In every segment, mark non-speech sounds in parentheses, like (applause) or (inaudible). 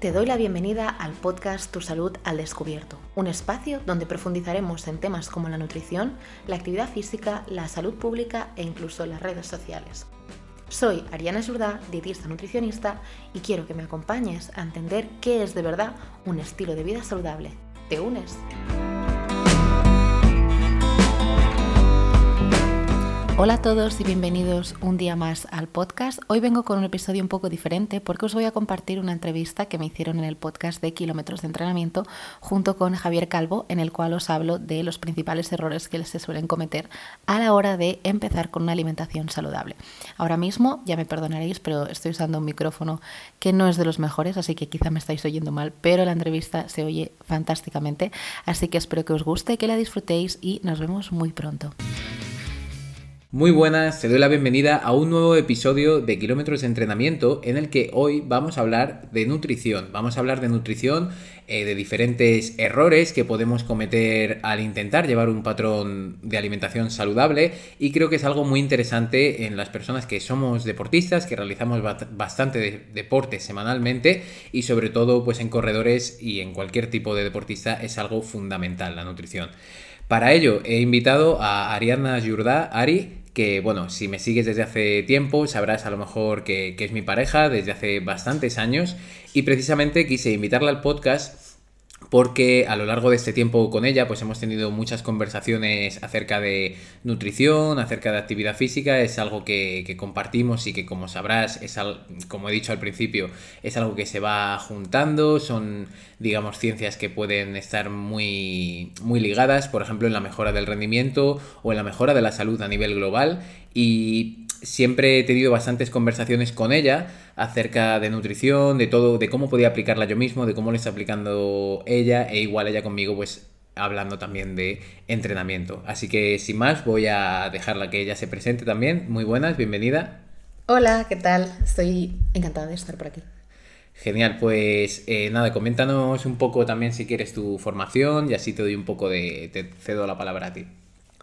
Te doy la bienvenida al podcast Tu Salud al Descubierto, un espacio donde profundizaremos en temas como la nutrición, la actividad física, la salud pública e incluso las redes sociales. Soy Ariana Jordá, dietista nutricionista, y quiero que me acompañes a entender qué es de verdad un estilo de vida saludable. ¿Te unes? Hola a todos y bienvenidos un día más al podcast. Hoy vengo con un episodio un poco diferente porque os voy a compartir una entrevista que me hicieron en el podcast de Kilómetros de Entrenamiento junto con Javier Calvo, en el cual os hablo de los principales errores que se suelen cometer a la hora de empezar con una alimentación saludable. Ahora mismo, ya me perdonaréis, pero estoy usando un micrófono que no es de los mejores, así que quizá me estáis oyendo mal, pero la entrevista se oye fantásticamente, así que espero que os guste, que la disfrutéis y nos vemos muy pronto. Muy buenas, te doy la bienvenida a un nuevo episodio de Kilómetros de Entrenamiento en el que hoy vamos a hablar de nutrición. Vamos a hablar de nutrición, eh, de diferentes errores que podemos cometer al intentar llevar un patrón de alimentación saludable y creo que es algo muy interesante en las personas que somos deportistas, que realizamos bastante deporte semanalmente y sobre todo pues en corredores y en cualquier tipo de deportista es algo fundamental la nutrición. Para ello he invitado a Ariadna Jurdá. Ari, que bueno, si me sigues desde hace tiempo, sabrás a lo mejor que, que, es mi pareja desde hace bastantes años. Y precisamente quise invitarla al podcast porque a lo largo de este tiempo con ella pues hemos tenido muchas conversaciones acerca de nutrición, acerca de actividad física, es algo que, compartimos y que como sabrás, es como he dicho al principio, es algo que se va juntando, son digamos ciencias que pueden estar muy, muy ligadas, por ejemplo en la mejora del rendimiento o en la mejora de la salud a nivel global. Y siempre he tenido bastantes conversaciones con ella acerca de nutrición, de todo, de cómo podía aplicarla yo mismo, de cómo lo está aplicando ella e igual ella conmigo pues hablando también de entrenamiento. Así que sin más voy a dejarla que ella se presente también. Muy buenas, bienvenida. Hola, ¿qué tal? Estoy encantada de estar por aquí. Genial, pues eh, nada, coméntanos un poco también si quieres tu formación y así te doy un poco de, te cedo la palabra a ti.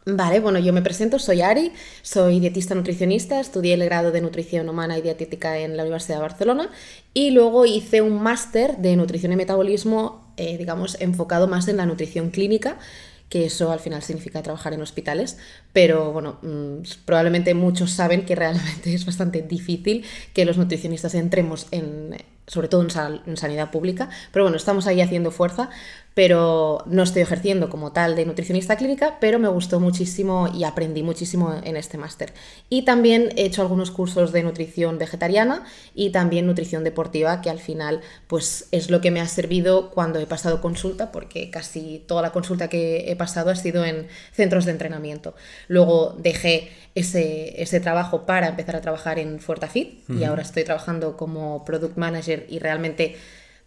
Vale, bueno, yo me presento, soy Ari, soy dietista nutricionista, estudié el grado de nutrición humana y dietética en la Universidad de Barcelona y luego hice un máster de nutrición y metabolismo, eh, digamos, enfocado más en la nutrición clínica que eso al final significa trabajar en hospitales, pero bueno, mm, probablemente muchos saben que realmente (laughs) es bastante difícil que los nutricionistas entremos en, sobre todo en, sanidad pública, pero bueno, estamos ahí haciendo fuerza, pero no estoy ejerciendo como tal de nutricionista clínica, pero me gustó muchísimo y aprendí muchísimo en este máster. Y también he hecho algunos cursos de nutrición vegetariana y también nutrición deportiva, que al final pues es lo que me ha servido cuando he pasado consulta, porque casi toda la consulta que he pasado ha sido en centros de entrenamiento. Luego dejé ese, ese trabajo para empezar a trabajar en Fuertafit y ahora estoy trabajando como product manager y realmente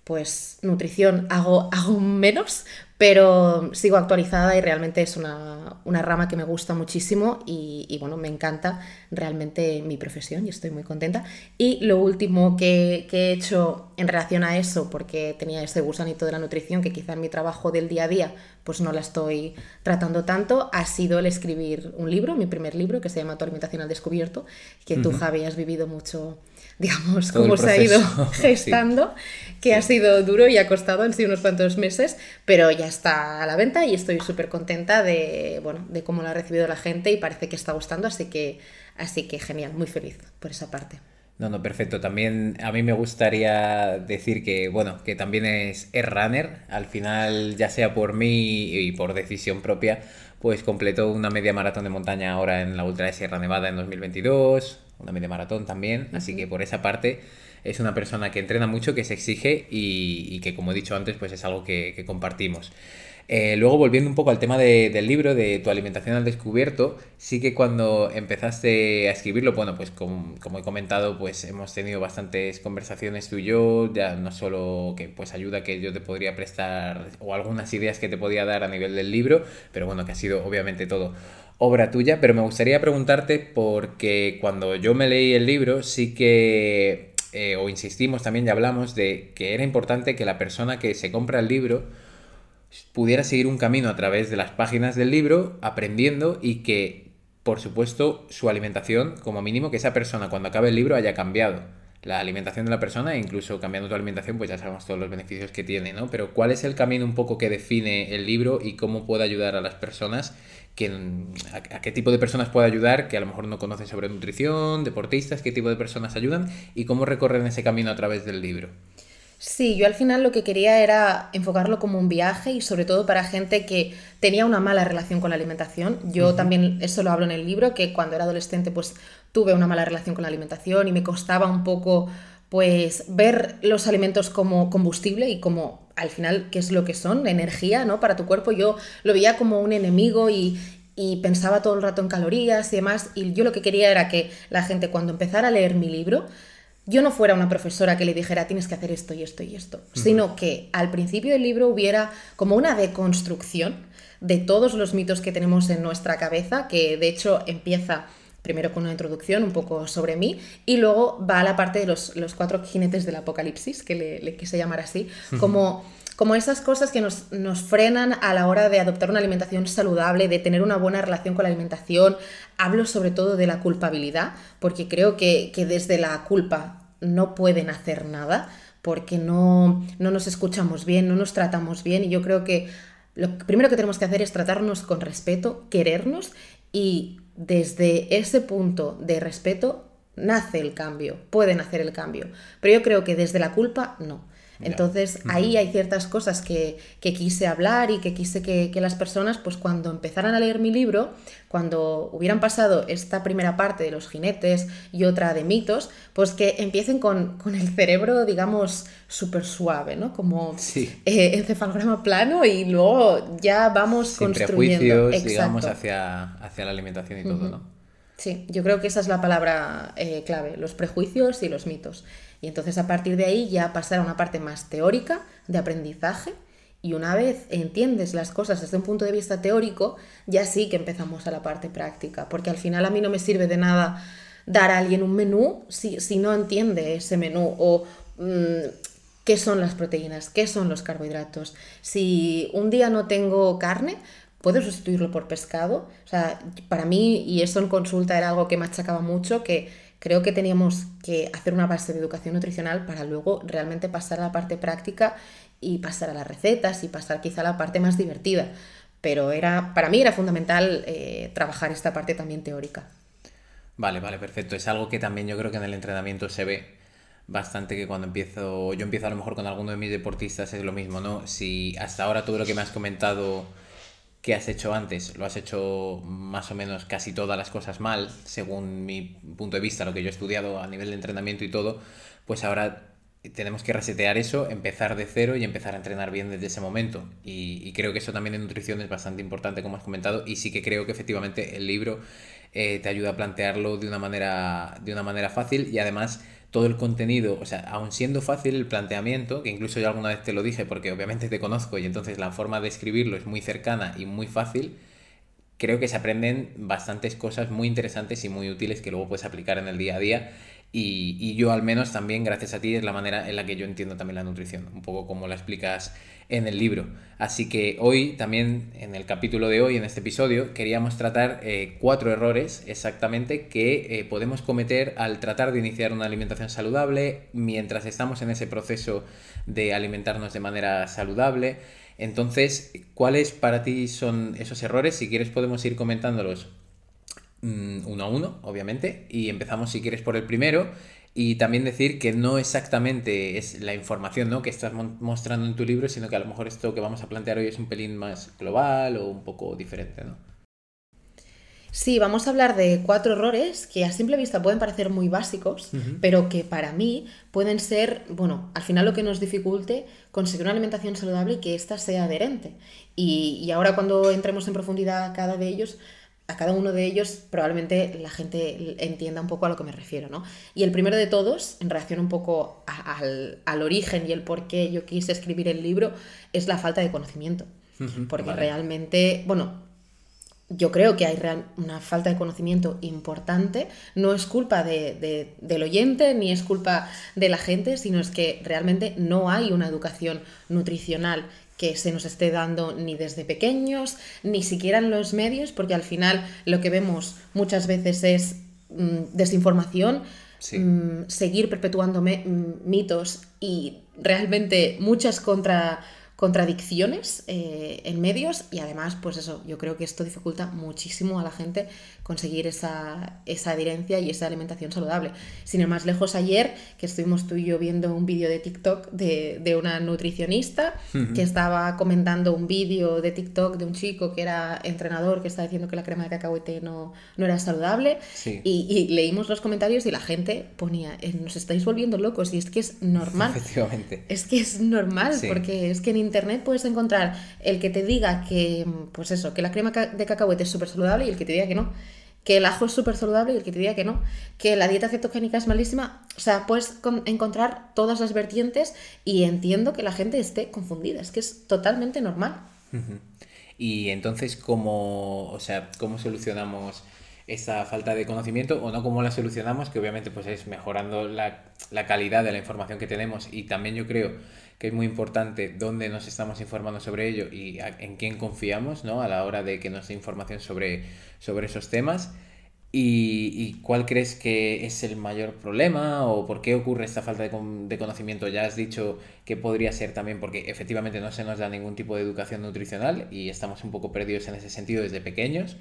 pues nutrición hago, (laughs) hago menos, pero sigo actualizada y realmente es una, rama que me gusta muchísimo y, bueno, me encanta realmente mi profesión y estoy muy contenta. Y lo último que, que, he hecho en relación a eso, porque tenía ese gusanito de la nutrición que quizá en mi trabajo del día a día pues no la estoy tratando tanto, ha sido el escribir un libro, mi primer libro, que se llama Tu alimentación al descubierto, que tú, Javi, has vivido mucho digamos, cómo se ha ido (laughs) gestando, que ha sido duro y ha costado, han sido unos cuantos meses, pero ya está a la venta y estoy súper contenta de, bueno, de cómo lo ha recibido la gente y parece que está gustando, así que, así que genial, muy feliz por esa parte. No, no, perfecto. También a mí me gustaría decir que, bueno, que también es, es runner. Al final, ya sea por mí y por decisión propia, pues completó una media maratón de montaña ahora en la Ultra de Sierra Nevada en 2022 una media maratón también, así que por esa parte es una persona que entrena mucho, que se exige y, que como he dicho antes, pues es algo que, compartimos. Eh, luego, volviendo un poco al tema del libro, de tu alimentación al descubierto, sí que cuando empezaste a escribirlo, bueno, pues como, he comentado, pues hemos tenido bastantes conversaciones tú y yo, ya no solo que pues ayuda que yo te podría prestar o algunas ideas que te podía dar a nivel del libro, pero bueno, que ha sido obviamente todo obra tuya, pero me gustaría preguntarte porque cuando yo me leí el libro sí que, eh, o insistimos también, ya hablamos de que era importante que la persona que se compra el libro pudiera seguir un camino a través de las páginas del libro aprendiendo y que, por supuesto, su alimentación, como mínimo, que esa persona cuando acabe el libro haya cambiado. la alimentación de la persona e incluso cambiando tu alimentación, pues ya sabemos todos los beneficios que tiene, ¿no? Pero ¿cuál es el camino un poco que define el libro y cómo puede ayudar a las personas? A, qué tipo de personas puede ayudar que a lo mejor no conocen sobre nutrición, deportistas, qué tipo de personas ayudan y cómo recorren ese camino a través del libro? Sí, yo al final lo que quería era enfocarlo como un viaje y sobre todo para gente que tenía una mala relación con la alimentación. Yo también eso lo hablo en el libro, que cuando era adolescente pues tuve una mala relación con la alimentación y me costaba un poco pues ver los alimentos como combustible y como al final qué es lo que son, energía, ¿no? Para tu cuerpo. Yo lo veía como un enemigo y, y pensaba todo el rato en calorías y demás. Y yo lo que quería era que la gente cuando empezara a leer mi libro yo no fuera una profesora que le dijera tienes que hacer esto y esto y esto, sino que al principio del libro hubiera como una deconstrucción de todos los mitos que tenemos en nuestra cabeza, que de hecho empieza primero con una introducción un poco sobre mí y luego va a la parte de los, cuatro jinetes del apocalipsis, que le, quise llamar así, como como esas cosas que nos, nos, frenan a la hora de adoptar una alimentación saludable, de tener una buena relación con la alimentación. Hablo sobre todo de la culpabilidad, porque creo que, que desde la culpa no pueden hacer nada porque no, no nos escuchamos bien, no nos tratamos bien y yo creo que lo primero que tenemos que hacer es tratarnos con respeto, querernos y desde ese punto de respeto nace el cambio, pueden hacer el cambio. Pero yo creo que desde la culpa no. Entonces ahí hay ciertas cosas que, quise hablar y que quise que, las personas, pues cuando empezaran a leer mi libro, cuando hubieran pasado esta primera parte de los jinetes y otra de mitos, pues que empiecen con, el cerebro, digamos, súper suave, ¿no? Como eh, encefalograma plano y luego ya vamos Sin construyendo. Prejuicios, digamos, hacia, hacia la alimentación y todo, ¿no? Sí, yo creo que esa es la palabra eh, clave, los prejuicios y los mitos. Y entonces a partir de ahí ya pasar a una parte más teórica de aprendizaje y una vez entiendes las cosas desde un punto de vista teórico, ya sí que empezamos a la parte práctica, porque al final a mí no me sirve de nada dar a alguien un menú si, si no entiende ese menú o mm, qué son las proteínas, qué son los carbohidratos. Si un día no tengo carne, puedo sustituirlo por pescado. O sea, para mí, y eso en consulta era algo que me achacaba mucho, que creo que teníamos que hacer una base de educación nutricional para luego realmente pasar a la parte práctica y pasar a las recetas y pasar quizá a la parte más divertida. Pero era, para mí era fundamental eh, trabajar esta parte también teórica. Vale, vale, perfecto. Es algo que también yo creo que en el entrenamiento se ve bastante que cuando empiezo, yo empiezo a lo mejor con alguno de mis deportistas es lo mismo, ¿no? Si hasta ahora todo lo que me has comentado que has hecho antes, lo has hecho más o menos casi todas las cosas mal, según mi punto de vista, lo que yo he estudiado a nivel de entrenamiento y todo, pues ahora tenemos que resetear eso, empezar de cero y empezar a entrenar bien desde ese momento. Y, creo que eso también en nutrición es bastante importante, como has comentado, y sí que creo que efectivamente el libro eh, te ayuda a plantearlo de una manera, de una manera fácil y además todo el contenido, o sea, aun siendo fácil el planteamiento, que incluso yo alguna vez te lo dije porque obviamente te conozco y entonces la forma de escribirlo es muy cercana y muy fácil, creo que se aprenden bastantes cosas muy interesantes y muy útiles que luego puedes aplicar en el día a día y, yo al menos también, gracias a ti, es la manera en la que yo entiendo también la nutrición, un poco como la explicas en el libro. Así que hoy, también en el capítulo de hoy, en este episodio, queríamos tratar eh, cuatro errores exactamente que eh, podemos cometer al tratar de iniciar una alimentación saludable mientras estamos en ese proceso de alimentarnos de manera saludable. Entonces, ¿cuáles para ti son esos errores? Si quieres podemos ir comentándolos Mm, uno a uno, obviamente, y empezamos si quieres por el primero. Y también decir que no exactamente es la información ¿no? que estás mostrando en tu libro, sino que a lo mejor esto que vamos a plantear hoy es un pelín más global o un poco diferente. ¿no? Sí, vamos a hablar de cuatro errores que a simple vista pueden parecer muy básicos, pero que para mí pueden ser, bueno, al final lo que nos dificulte conseguir una alimentación saludable y que ésta sea adherente. Y, y ahora cuando entremos en profundidad cada de ellos, a cada uno de ellos probablemente la gente entienda un poco a lo que me refiero, ¿no? Y el primero de todos, en relación un poco al, origen y el por qué yo quise escribir el libro, es la falta de conocimiento. Porque realmente, bueno, yo creo que hay una falta de conocimiento importante. No es culpa del oyente ni es culpa de la gente, sino es que realmente no hay una educación nutricional que se nos esté dando ni desde pequeños, ni siquiera en los medios, porque al final lo que vemos muchas veces es mm, desinformación. mm, seguir perpetuando mm, mitos y realmente muchas contra contradicciones eh, en medios y además, pues eso, yo creo que esto dificulta muchísimo a la gente conseguir esa, esa adherencia y esa alimentación saludable. Sin ir más lejos, ayer que estuvimos tú y yo viendo un vídeo de TikTok de, de una nutricionista que estaba comentando un vídeo de TikTok de un chico que era entrenador que estaba diciendo que la crema de cacahuete no, no era saludable y, leímos los comentarios y la gente ponía, eh, nos estáis volviendo locos y es que es normal. Efectivamente. Es que es normal porque es que en internet puedes encontrar el que te diga que, pues eso, que la crema de cacahuete es súper saludable y el que te diga que no. Que el ajo es súper saludable y el que te diga que no. Que la dieta cetogénica es malísima. O sea, puedes encontrar todas las vertientes y entiendo que la gente esté confundida. Es que es totalmente normal. Y entonces, ¿cómo, o sea, ¿cómo solucionamos esa falta de conocimiento o no cómo la solucionamos? Que obviamente pues es mejorando la, la calidad de la información que tenemos y también yo creo que es muy importante dónde nos estamos informando sobre ello y en quién confiamos ¿no? a la hora de que nos dé información sobre, sobre esos temas. Y, cuál crees que es el mayor problema o por qué ocurre esta falta de, conocimiento? Ya has dicho que podría ser también porque efectivamente no se nos da ningún tipo de educación nutricional y estamos un poco perdidos en ese sentido desde pequeños.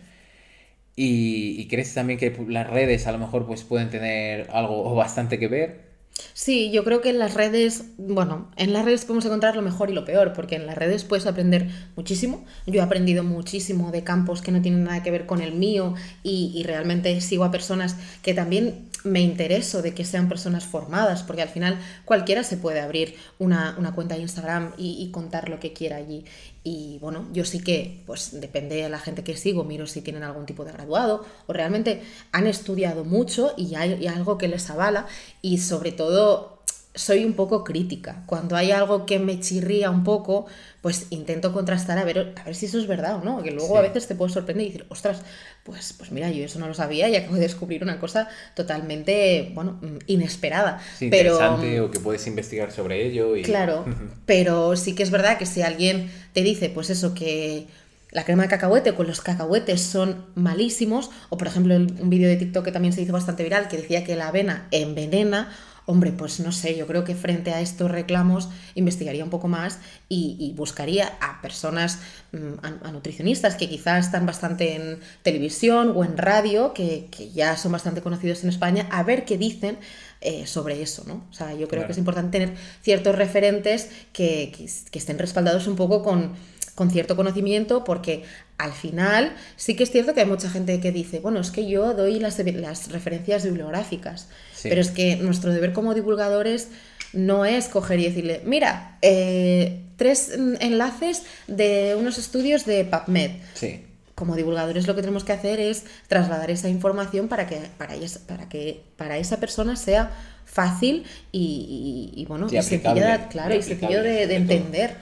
Y, y crees también que las redes a lo mejor pues pueden tener algo o bastante que ver Sí, yo creo que en las redes, bueno, en las redes podemos encontrar lo mejor y lo peor, porque en las redes puedes aprender muchísimo. Yo he aprendido muchísimo de campos que no tienen nada que ver con el mío y, realmente sigo a personas que también me intereso de que sean personas formadas, porque al final cualquiera se puede abrir una, cuenta de Instagram y, y, contar lo que quiera allí. Y bueno, yo sí que, pues depende de la gente que sigo, miro si tienen algún tipo de graduado o realmente han estudiado mucho y hay, algo que les avala y sobre todo soy un poco crítica. Cuando hay algo que me chirría un poco, pues intento contrastar a ver, a ver si eso es verdad o no. Que luego a veces te puedes sorprender y decir, ostras, pues, pues mira, yo eso no lo sabía y acabo de descubrir una cosa totalmente, bueno, mm, inesperada. pero, interesante o que puedes investigar sobre ello. Y... Claro, (laughs) pero sí que es verdad que si alguien te dice, pues eso, que la crema de cacahuete con los cacahuetes son malísimos, o por ejemplo un vídeo de TikTok que también se hizo bastante viral que decía que la avena envenena, hombre, pues no sé, yo creo que frente a estos reclamos investigaría un poco más y, buscaría a personas, mm, a, nutricionistas que quizás están bastante en televisión o en radio, que, ya son bastante conocidos en España, a ver qué dicen eh, sobre eso, ¿no? O sea, yo creo que es importante tener ciertos referentes que, que estén respaldados un poco con con cierto conocimiento, porque al final sí que es cierto que hay mucha gente que dice, bueno, es que yo doy las, las referencias bibliográficas, pero es que nuestro deber como divulgadores no es coger y decirle, mira, eh, tres enlaces de unos estudios de PubMed. Sí. Como divulgadores lo que tenemos que hacer es trasladar esa información para que para, para, que para esa persona sea fácil y, bueno, y, sencillo, claro, y sencillo de entender.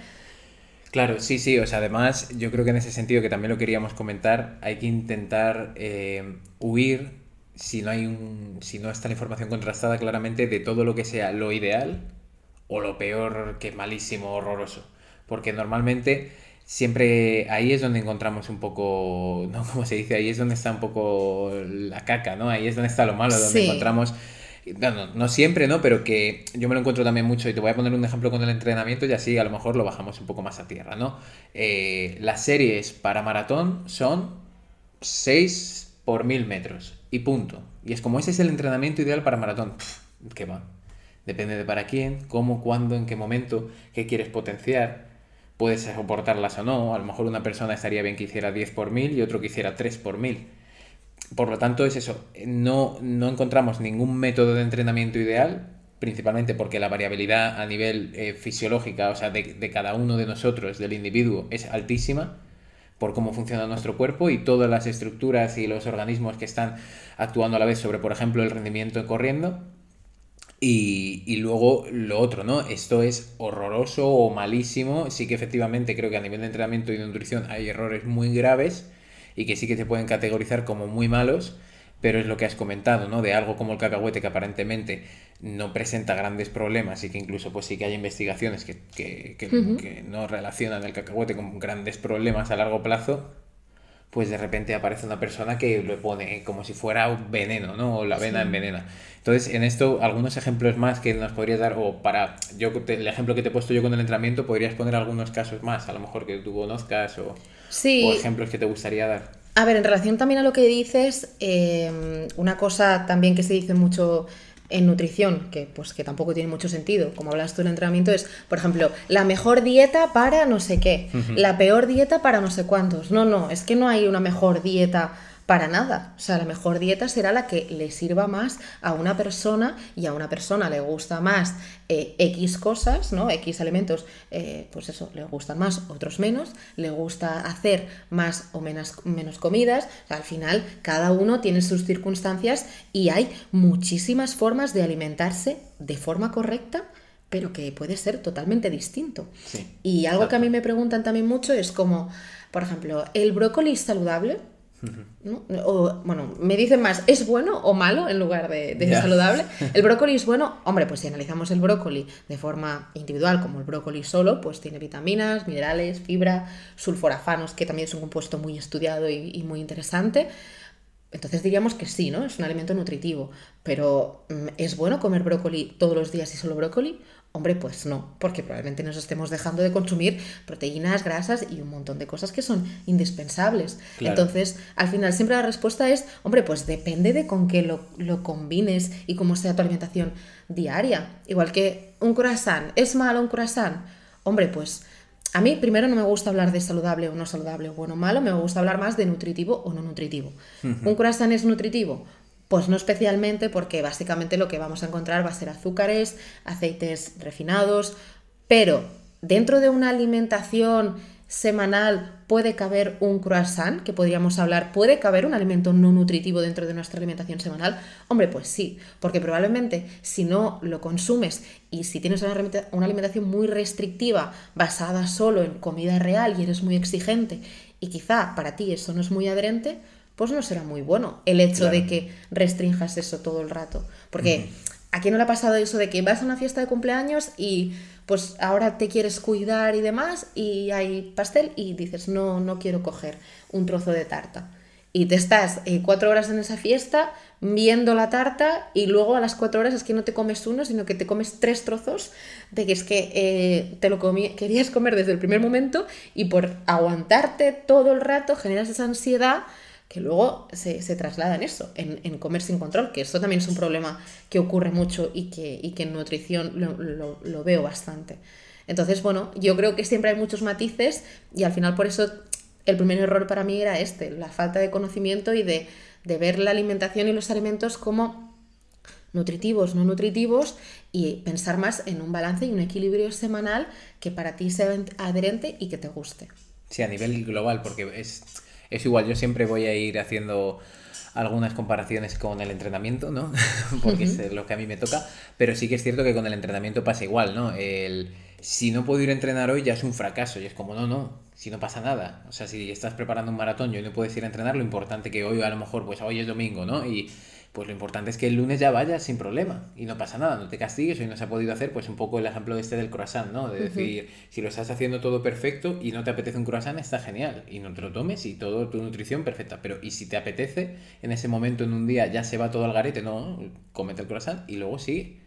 Claro, sí, sí, o sea, además yo creo que en ese sentido que también lo queríamos comentar, hay que intentar eh, huir, si no, hay un, si no está la información contrastada claramente, de todo lo que sea lo ideal o lo peor que malísimo, horroroso. Porque normalmente siempre ahí es donde encontramos un poco, (laughs) ¿no? Como se dice, ahí es donde está un poco la caca, ¿no? Ahí es donde está lo malo, donde encontramos no, no, siempre, ¿no? Pero que yo me lo encuentro también mucho y te voy a poner un ejemplo con el entrenamiento y así a lo mejor lo bajamos un poco más a tierra, ¿no? Eh, las series para maratón son 6 por 1000 metros y punto. Y es como ese es el entrenamiento ideal para maratón. ¿Qué va? Depende de para quién, cómo, cuándo, en qué momento, qué quieres potenciar. Puedes soportarlas o no. A lo mejor una persona estaría bien que hiciera 10 por 1000 y otro que hiciera 3 por 1000 por lo tanto, es eso, no, no encontramos ningún método de entrenamiento ideal, principalmente porque la variabilidad a nivel eh, fisiológica, o sea, de, cada uno de nosotros, del individuo, es altísima por cómo funciona nuestro cuerpo y todas las estructuras y los organismos que están actuando a la vez sobre, por ejemplo, el rendimiento corriendo. Y, y luego lo otro, ¿no? Esto es horroroso o malísimo. Sí que efectivamente creo que a nivel de entrenamiento y de nutrición hay errores muy graves y que sí que se pueden categorizar como muy malos, pero es lo que has comentado, ¿no? De algo como el cacahuete que aparentemente no presenta grandes problemas y que incluso pues sí que hay investigaciones que, no relacionan el cacahuete con grandes problemas a largo plazo, pues de repente aparece una persona que lo pone como si fuera un veneno, ¿no? O la avena envenena. Entonces, en esto, algunos ejemplos más que nos podrías dar, o para yo el ejemplo que te he puesto yo con el entrenamiento, podrías poner algunos casos más, a lo mejor que tú conozcas o, o ejemplos que te gustaría dar. A ver, en relación también a lo que dices, eh, una cosa también que se dice mucho en nutrición, que pues que tampoco tiene mucho sentido, como hablas tú en el entrenamiento, es, por ejemplo, la mejor dieta para no sé qué, la peor dieta para no sé cuántos. No, no, es que no hay una mejor dieta para nada. O sea, la mejor dieta será la que le sirva más a una persona y a una persona le gusta más eh, X cosas, ¿no? X alimentos, eh, pues eso, le gustan más, otros menos, le gusta hacer más o menos, menos comidas. al final, cada uno tiene sus circunstancias y hay muchísimas formas de alimentarse de forma correcta pero que puede ser totalmente distinto. y algo que a mí me preguntan también mucho es como, por ejemplo, ¿el brócoli es saludable? O, bueno, me dicen más, ¿es bueno o malo en lugar de, saludable? ¿El brócoli es bueno? Hombre, pues si analizamos el brócoli de forma individual, como el brócoli solo, pues tiene vitaminas, minerales, fibra, sulforafanos, que también es un compuesto muy estudiado y, y muy interesante. Entonces diríamos que sí, ¿no? Es un alimento nutritivo. Pero mm, ¿es bueno comer brócoli todos los días y solo brócoli? Hombre, pues no, porque probablemente nos estemos dejando de consumir proteínas, grasas y un montón de cosas que son indispensables. Entonces, al final siempre la respuesta es, hombre, pues depende de con qué lo, lo, combines y cómo sea tu alimentación diaria. Igual que un croissant, ¿es malo un croissant? Hombre, pues a mí primero no me gusta hablar de saludable o no saludable, bueno o malo, me gusta hablar más de nutritivo o no nutritivo. ¿Un croissant es nutritivo? Pues no especialmente porque básicamente lo que vamos a encontrar va a ser azúcares, aceites refinados, pero dentro de una alimentación semanal puede caber un croissant, que podríamos hablar, puede caber un alimento no nutritivo dentro de nuestra alimentación semanal. Hombre, pues sí, porque probablemente si no lo consumes y si tienes una, alimentación muy restrictiva basada solo en comida real y eres muy exigente y quizá para ti eso no es muy adherente, pues no será muy bueno el hecho de que restringas eso todo el rato. Porque ¿a quién no le ha pasado eso de que vas a una fiesta de cumpleaños y pues ahora te quieres cuidar y demás y hay pastel y dices, no, no quiero coger un trozo de tarta? Y te estás eh, cuatro horas en esa fiesta viendo la tarta y luego a las cuatro horas es que no te comes uno, sino que te comes tres trozos de que es que eh, te lo querías comer desde el primer momento y por aguantarte todo el rato generas esa ansiedad que luego se, traslada en eso, en, comer sin control, que eso también es un problema que ocurre mucho y que, que en nutrición lo, veo bastante. Entonces, bueno, yo creo que siempre hay muchos matices y al final por eso el primer error para mí era este, la falta de conocimiento y de, de ver la alimentación y los alimentos como nutritivos, no nutritivos y pensar más en un balance y un equilibrio semanal que para ti sea adherente y que te guste. Sí, a nivel global, porque es es igual, yo siempre voy a ir haciendo algunas comparaciones con el entrenamiento, ¿no? (laughs) Porque es lo que a mí me toca, pero sí que es cierto que con el entrenamiento pasa igual, ¿no? El, si no puedo ir a entrenar hoy ya es un fracaso y es como, no, no, si no pasa nada. O sea, si estás preparando un maratón y no puedes ir a entrenar, lo importante que hoy a lo mejor, pues hoy es domingo, ¿no? Y pues lo importante es que el lunes ya vayas sin problema y no pasa nada, no te castigues, hoy no se ha podido hacer, pues un poco el ejemplo de este del croissant, ¿no? De decir, si lo estás haciendo todo perfecto y no te apetece un croissant, está genial. Y no te lo tomes y todo tu nutrición perfecta, pero y si te apetece, en ese momento, en un día, ya se va todo al garete, no, comete el croissant y luego sí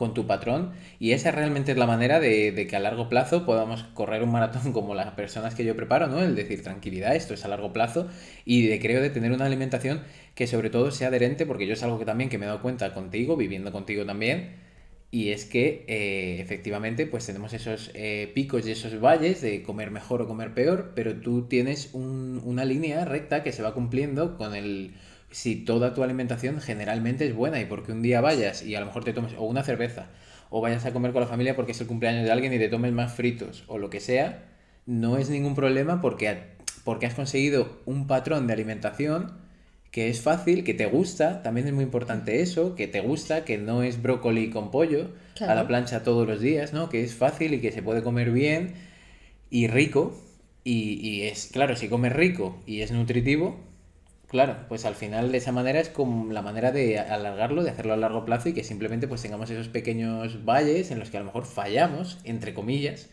con tu patrón y esa realmente es la manera de, que a largo plazo podamos correr un maratón (laughs) como las personas que yo preparo, ¿no? El decir tranquilidad, esto es a largo plazo y de creo de tener una alimentación que sobre todo sea adherente porque yo es algo que también que me he dado cuenta contigo, viviendo contigo también y es que eh, efectivamente pues tenemos esos eh, picos y esos valles de comer mejor o comer peor, pero tú tienes una línea recta que se va cumpliendo con el si toda tu alimentación generalmente es buena y porque un día vayas y a lo mejor te tomes o una cerveza o vayas a comer con la familia porque es el cumpleaños de alguien y te tomes más fritos o lo que sea, no es ningún problema porque, porque has conseguido un patrón de alimentación que es fácil, que te gusta, también es muy importante eso, que te gusta, que no es brócoli con pollo a la plancha todos los días, ¿no? Que es fácil y que se puede comer bien y rico. Y, y es, claro, si comes rico y es nutritivo, Claro, pues al final de esa manera es como la manera de alargarlo, de hacerlo a largo plazo y que simplemente pues tengamos esos pequeños valles en los que a lo mejor fallamos, entre comillas,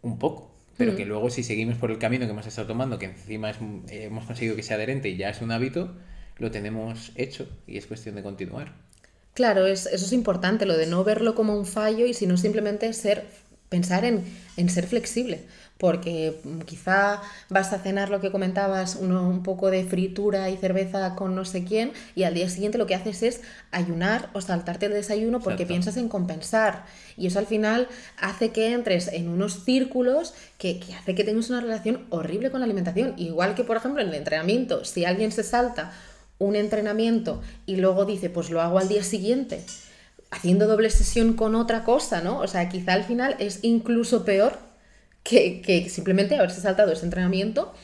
un poco. pero que luego si seguimos por el camino que hemos estado tomando, que encima hemos conseguido que sea adherente y ya es un hábito, lo tenemos hecho y es cuestión de continuar. Claro, es, eso es importante, lo de no verlo como un fallo y sino simplemente ser, pensar en, en ser flexible porque mm, quizá vas a cenar lo que comentabas, un poco de fritura y cerveza con no sé quién, y al día siguiente lo que haces es ayunar o saltarte el desayuno porque piensas en compensar. Y eso al final hace que entres en unos círculos que, que hace que tengas una relación horrible con la alimentación. Igual que, por ejemplo, en el entrenamiento, si alguien se salta un entrenamiento y luego dice, pues lo hago al día siguiente haciendo doble sesión con otra cosa, ¿no? O sea, quizá al final es incluso peor que, simplemente haberse saltado ese entrenamiento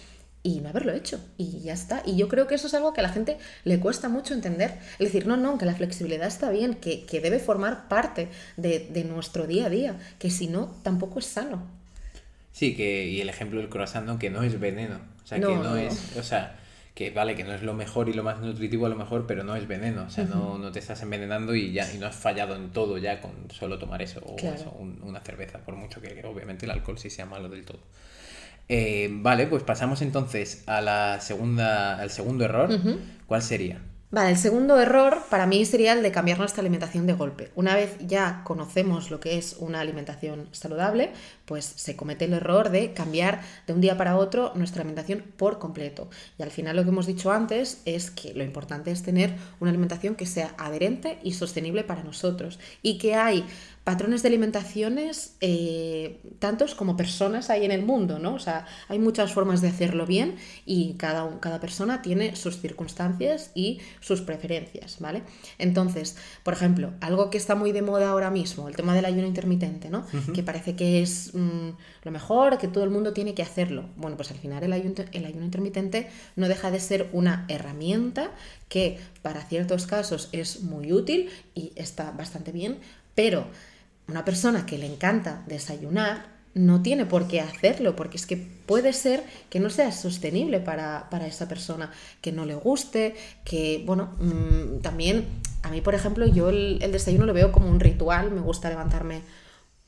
y no haberlo hecho. Y ya está. Y yo creo que eso es algo que a la gente le cuesta mucho entender. Es decir, no, no, que la flexibilidad está bien, que, debe formar parte de, nuestro día a día, que si no, tampoco es sano. Sí, que, y el ejemplo del croissant, que no es veneno. O sea, que no, es. O sea, que vale, que no es lo mejor y lo más nutritivo a lo mejor, pero no es veneno, o sea, no, no, te estás envenenando y ya y no has fallado en todo ya con solo tomar eso o una cerveza, por mucho que obviamente el alcohol sí sea malo del todo. Eh, vale, pues pasamos entonces a la segunda, al segundo error. ¿Cuál sería? Vale, el segundo error para mí sería el de cambiar nuestra alimentación de golpe. Una vez ya conocemos lo que es una alimentación saludable, pues se comete el error de cambiar de un día para otro nuestra alimentación por completo. Y al final lo que hemos dicho antes es que lo importante es tener una alimentación que sea adherente y sostenible para nosotros y que hay patrones de alimentaciones, eh, tantos como personas hay en el mundo, ¿no? O sea, hay muchas formas de hacerlo bien y cada, cada persona tiene sus circunstancias y sus preferencias, ¿vale? Entonces, por ejemplo, algo que está muy de moda ahora mismo, el tema del ayuno intermitente, ¿no? Que parece que es mm, lo mejor, que todo el mundo tiene que hacerlo. Bueno, pues al final el ayuno, el ayuno intermitente no deja de ser una herramienta que para ciertos casos es muy útil y está bastante bien, pero una persona que le encanta desayunar no tiene por qué hacerlo, porque es que puede ser que no sea sostenible para, esa persona, que no le guste, que, bueno, mm, también a mí, por ejemplo, yo el, desayuno lo veo como un ritual, me gusta levantarme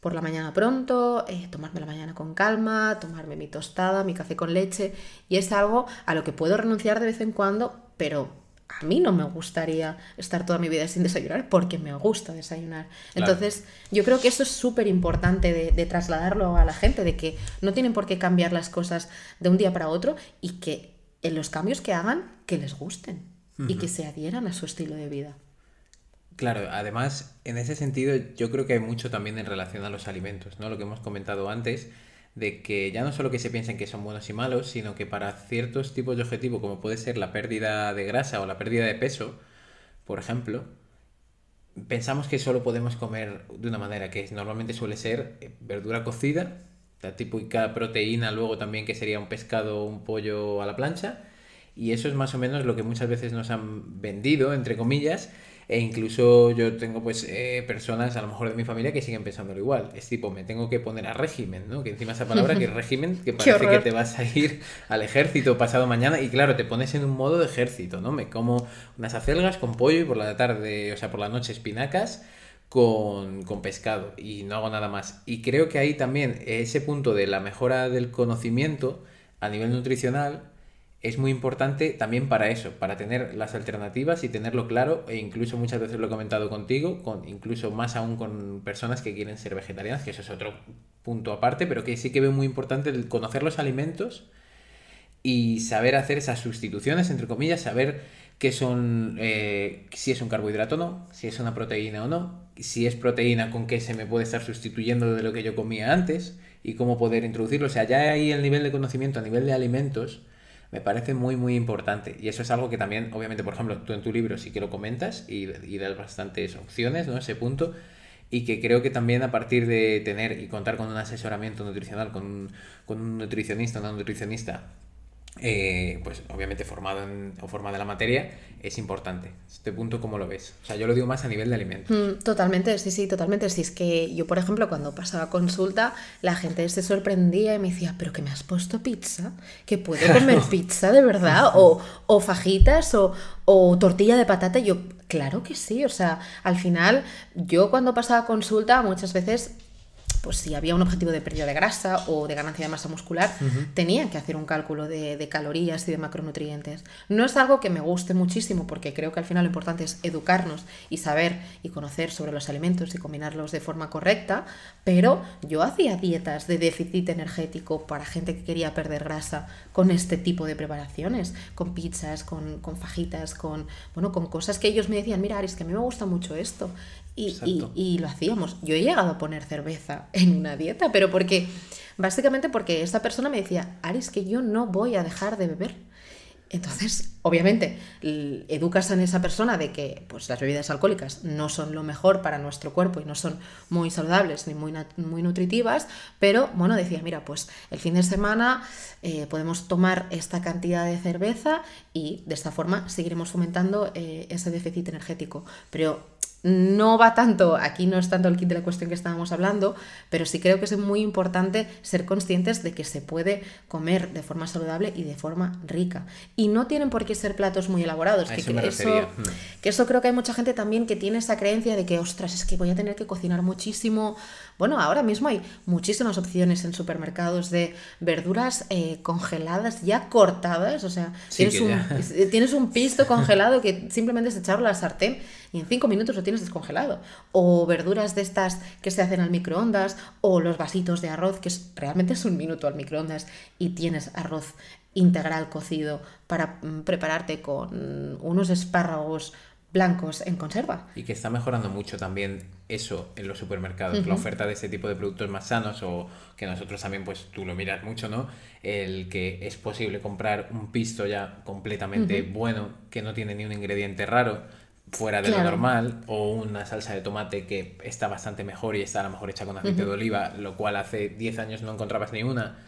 por la mañana pronto, eh, tomarme la mañana con calma, tomarme mi tostada, mi café con leche, y es algo a lo que puedo renunciar de vez en cuando, pero a mí no me gustaría estar toda mi vida sin desayunar porque me gusta desayunar. Entonces, yo creo que eso es súper importante de, trasladarlo a la gente, de que no tienen por qué cambiar las cosas de un día para otro y que en los cambios que hagan, que les gusten y que se adhieran a su estilo de vida. Claro, además, en ese sentido, yo creo que hay mucho también en relación a los alimentos, ¿no? Lo que hemos comentado antes, de que ya no solo que se piensen que son buenos y malos, sino que para ciertos tipos de objetivos, como puede ser la pérdida de grasa o la pérdida de peso, por ejemplo, pensamos que solo podemos comer de una manera que normalmente suele ser eh, verdura cocida, la típica proteína luego también que sería un pescado o un pollo a la plancha, y eso es más o menos lo que muchas veces nos han vendido, entre comillas, e incluso yo tengo pues eh, personas a lo mejor de mi familia que siguen pensándolo igual. Es tipo, me tengo que poner a régimen, ¿no? Que encima esa palabra que es régimen, que parece que te vas a ir al ejército pasado mañana y claro, te pones en un modo de ejército, ¿no? Me como unas acelgas con pollo y por la tarde, o sea, por la noche espinacas con, con pescado y no hago nada más. Y creo que ahí también ese punto de la mejora del conocimiento a nivel nutricional es muy importante también para eso, para tener las alternativas y tenerlo claro, e incluso muchas veces lo he comentado contigo, con, incluso más aún con personas que quieren ser vegetarianas, que eso es otro punto aparte, pero que sí que veo muy importante el conocer los alimentos y saber hacer esas sustituciones, entre comillas, saber qué son, eh, si es un carbohidrato o no, si es una proteína o no, si es proteína con qué se me puede estar sustituyendo de lo que yo comía antes y cómo poder introducirlo. O sea, ya hay el nivel de conocimiento a nivel de alimentos me parece muy, muy importante. Y eso es algo que también, obviamente, por ejemplo, tú en tu libro sí que lo comentas y, y das bastantes opciones, ¿no? Ese punto. Y que creo que también a partir de tener y contar con un asesoramiento nutricional, con con un nutricionista, una nutricionista eh, pues obviamente formado en, o formada en la materia, es importante. Este punto, ¿cómo lo ves? O sea, yo lo digo más a nivel de alimentos. Mm, totalmente, sí, sí, totalmente. Si es que yo, por ejemplo, cuando pasaba consulta, la gente se sorprendía y me decía, ¿pero que me has puesto pizza? ¿Que puedo (laughs) comer pizza de verdad? O, o fajitas o, o tortilla de patata. yo, claro que sí. O sea, al final, yo cuando pasaba consulta, muchas veces pues si había un objetivo de pérdida de grasa o de ganancia de masa muscular, tenía que hacer un cálculo de, de, calorías y de macronutrientes. No es algo que me guste muchísimo porque creo que al final lo importante es educarnos y saber y conocer sobre los alimentos y combinarlos de forma correcta, pero yo hacía dietas de déficit energético para gente que quería perder grasa con este tipo de preparaciones, con pizzas, con, con fajitas, con, bueno, con cosas que ellos me decían, mira, Aris, que a mí me gusta mucho esto. Y, y, y, lo hacíamos. Yo he llegado a poner cerveza en una dieta, pero porque, básicamente porque esta persona me decía, Aris, que yo no voy a dejar de beber. Entonces, obviamente, educas en esa persona de que pues, las bebidas alcohólicas no son lo mejor para nuestro cuerpo y no son muy saludables ni muy, muy nutritivas, pero bueno, decía, mira, pues el fin de semana eh, podemos tomar esta cantidad de cerveza y de esta forma seguiremos fomentando eh, ese déficit energético. Pero no va tanto, aquí no es tanto el kit de la cuestión que estábamos hablando, pero sí creo que es muy importante ser conscientes de que se puede comer de forma saludable y de forma rica. Y no tienen por qué ser platos muy elaborados. Que, eso eso, que eso creo que hay mucha gente también que tiene esa creencia de que, ostras, es que voy a tener que cocinar muchísimo. Bueno, ahora mismo hay muchísimas opciones en supermercados de verduras eh, congeladas ya cortadas. O sea, Sí, tienes, un, (laughs) tienes un pisto congelado que simplemente es echarlo a la sartén y en cinco minutos lo tienes descongelado. O verduras de estas que se hacen al microondas, o los vasitos de arroz, que es, realmente es un minuto al microondas y tienes arroz integral cocido para mm, prepararte con unos espárragos blancos en conserva. Y que está mejorando mucho también eso en los supermercados, la oferta de este tipo de productos más sanos o que nosotros también, pues tú lo miras mucho, ¿no? El que es posible comprar un pisto ya completamente bueno, que no tiene ni un ingrediente raro fuera de Claro. lo normal, o una salsa de tomate que está bastante mejor y está a lo mejor hecha con aceite de oliva, lo cual hace 10 años no encontrabas ni una.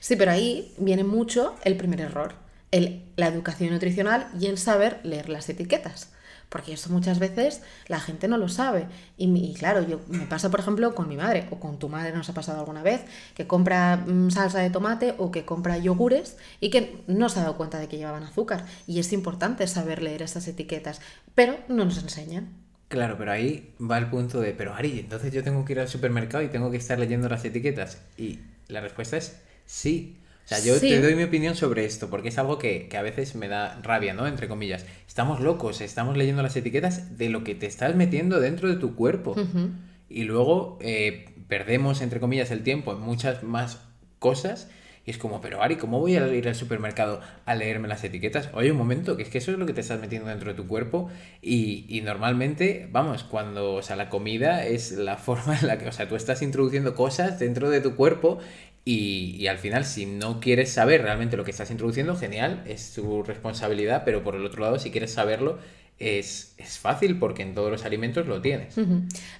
Sí, pero ahí viene mucho el primer error, el, la educación nutricional y el saber leer las etiquetas. Porque eso muchas veces la gente no lo sabe. Y, claro, yo, me pasa, por ejemplo, con mi madre, o con tu madre nos ha pasado alguna vez, que compra mm, salsa de tomate o que compra yogures y que no se ha dado cuenta de que llevaban azúcar. Y es importante saber leer esas etiquetas, pero no nos enseñan. Claro, pero ahí va el punto de, pero Ari, entonces yo tengo que ir al supermercado y tengo que estar leyendo las etiquetas. Y la respuesta es sí. O sea, yo Sí. te doy mi opinión sobre esto, porque es algo que, que a veces me da rabia, ¿no? Entre comillas. Estamos locos, estamos leyendo las etiquetas de lo que te estás metiendo dentro de tu cuerpo. Ujú. Y luego eh, perdemos, entre comillas, el tiempo en muchas más cosas. Y es como, pero Ari, ¿cómo voy a ir al supermercado a leerme las etiquetas? Oye, un momento, que es que eso es lo que te estás metiendo dentro de tu cuerpo. Y, y normalmente, vamos, cuando, o sea, la comida es la (laughs) forma en la que, o sea, tú estás introduciendo cosas dentro de tu cuerpo. Y, al final, si no quieres saber realmente lo que estás introduciendo, genial, es tu responsabilidad. Pero por el otro lado, si quieres saberlo, es, es fácil porque en todos los alimentos lo tienes.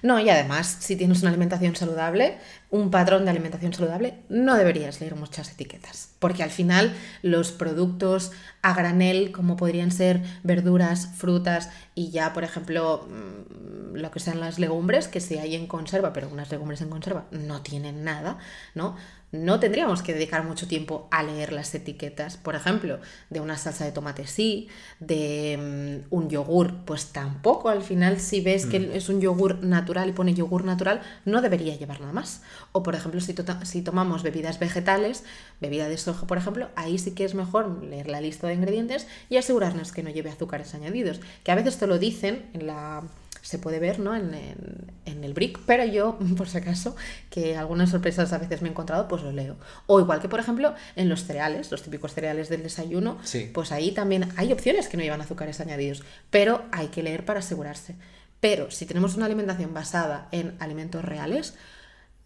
No, y además, si tienes una alimentación saludable, un patrón de alimentación saludable, no deberías leer muchas etiquetas, porque al final los productos a granel, como podrían ser verduras, frutas y ya, por ejemplo, mm, lo que sean las legumbres, que sí hay en conserva, pero unas legumbres en conserva no tienen nada, ¿no? No tendríamos que dedicar mucho tiempo a leer las etiquetas, por ejemplo, de una salsa de tomate sí, de mm, un yogur, pues tampoco. Al final, si ves que es un yogur natural y pone yogur natural, no debería llevar nada más. O, por ejemplo, si, to- si tomamos bebidas vegetales, bebida de soja, por ejemplo, ahí sí que es mejor leer la lista de ingredientes y asegurarnos que no lleve azúcares añadidos. Que a veces te lo dicen en la se puede ver ¿no? en, en- en el brick, pero yo, (laughs) por si acaso, que algunas sorpresas a veces me he encontrado, pues lo leo. O igual que, por ejemplo, en los cereales, los típicos cereales del desayuno, Sí. pues ahí también hay opciones que no llevan azúcares añadidos, pero hay que leer para asegurarse. Pero si tenemos una alimentación basada en alimentos reales,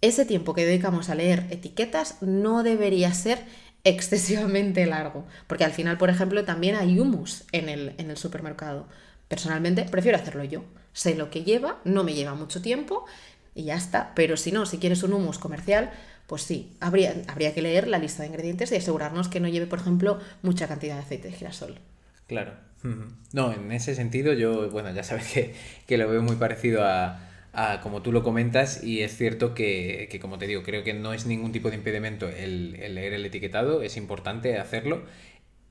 ese tiempo que dedicamos a leer etiquetas no debería ser (laughs) excesivamente largo, porque al final, por ejemplo, también hay humus en el, en el supermercado. Personalmente prefiero hacerlo yo. Sé lo que lleva, no me lleva mucho tiempo y ya está. Pero si no, si quieres un humus comercial, pues sí, habría, habría que leer la lista de ingredientes y asegurarnos que no lleve, por ejemplo, mucha cantidad de aceite de girasol. Claro. No, en ese sentido yo, bueno, ya sabes que, que lo veo muy parecido a, a como tú lo comentas y es cierto que, que, como te digo, creo que no es ningún tipo de impedimento el, el leer el etiquetado, es importante hacerlo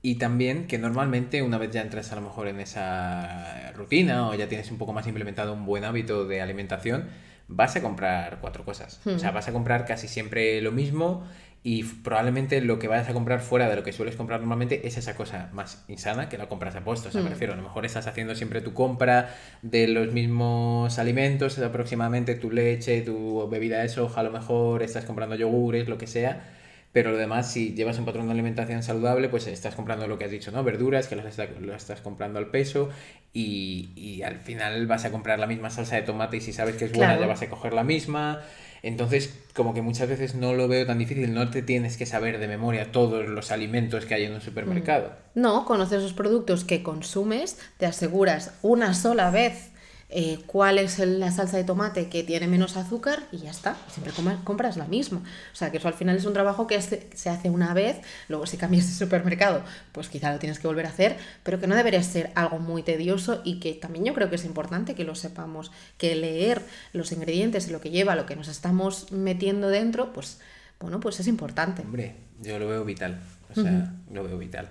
y también que normalmente una vez ya entras a lo mejor en esa rutina o ya tienes un poco más implementado un buen hábito de alimentación, vas a comprar cuatro cosas. O sea, vas a comprar casi siempre lo mismo y probablemente lo que vayas a comprar fuera de lo que sueles comprar normalmente es esa cosa más insana que la compras a puesto. O sea, me refiero, a lo mejor estás haciendo siempre tu compra de los mismos alimentos, aproximadamente tu leche, tu bebida de soja, a lo mejor estás comprando yogures, lo que sea. Pero lo demás, si llevas un patrón de alimentación saludable, pues estás comprando lo que has dicho, ¿no? Verduras, que las, estás comprando al peso y, y, al final vas a comprar la misma salsa de tomate y si sabes que es buena ya vas a coger la misma. Entonces, como que muchas veces no lo veo tan difícil, no te tienes que saber de memoria todos los alimentos que hay en un supermercado. No, conoces los productos que consumes, te aseguras una sola vez eh, cuál es la salsa de tomate que tiene menos azúcar y ya está. Siempre compras la misma. O sea, que eso al final es un trabajo que se hace una vez, luego si cambias de (laughs) supermercado, pues quizá lo tienes que volver a hacer, pero que no debería ser algo muy tedioso y que también yo creo que es importante que lo sepamos, que leer los ingredientes y lo que lleva, lo que nos estamos metiendo dentro, pues bueno, pues es importante. Hombre, yo lo veo vital. O sea, lo veo vital.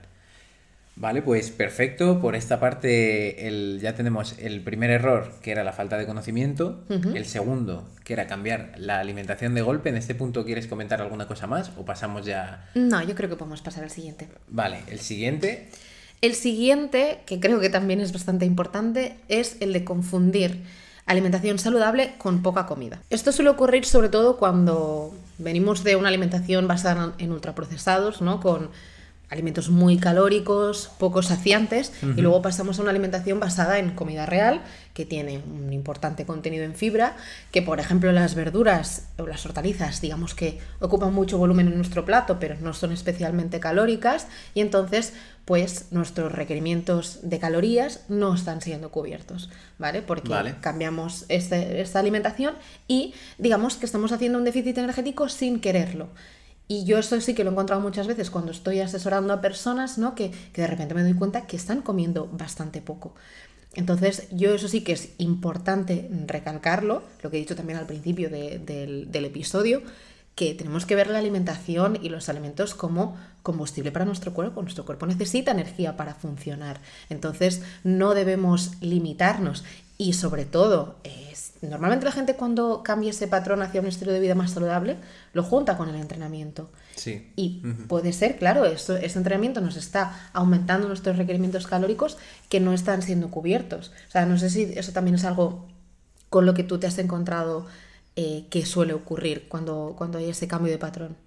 Vale, pues perfecto. Por esta parte el, ya tenemos el primer error, que era la falta de conocimiento. El segundo, que era cambiar la alimentación de golpe. En este punto, ¿quieres comentar alguna cosa más o pasamos ya? No, yo creo que podemos pasar al siguiente. Vale, el siguiente. El siguiente, que creo que también es bastante importante, es el de confundir alimentación saludable con poca comida. Esto suele ocurrir sobre todo cuando venimos de una alimentación basada en ultraprocesados, ¿no? Con alimentos muy calóricos, poco saciantes, y luego pasamos a una alimentación basada en comida real, que tiene un importante contenido en fibra, que por ejemplo las verduras o las hortalizas, digamos que ocupan mucho volumen en nuestro plato, pero no son especialmente calóricas, y entonces pues nuestros requerimientos de calorías no están siendo cubiertos, ¿vale? Porque cambiamos este, esta alimentación y digamos que estamos haciendo un déficit energético sin quererlo. Y yo eso sí que lo he encontrado muchas veces cuando estoy asesorando a personas, ¿no? Que, de repente me doy cuenta que están comiendo bastante poco. Entonces, yo eso sí que es importante recalcarlo, lo que he dicho también al principio del, del episodio, que tenemos que ver la alimentación y los alimentos como combustible para nuestro cuerpo. Nuestro cuerpo necesita energía para funcionar. Entonces, no debemos limitarnos. Y sobre todo, es, normalmente la gente cuando cambia ese patrón hacia un estilo de vida más saludable, lo junta con el entrenamiento. Sí. Y puede ser, claro, esto, este entrenamiento nos está aumentando nuestros requerimientos calóricos que no están siendo cubiertos. O sea, no sé si eso también es algo con lo que tú te has encontrado eh, que suele ocurrir cuando, cuando hay ese cambio de patrón.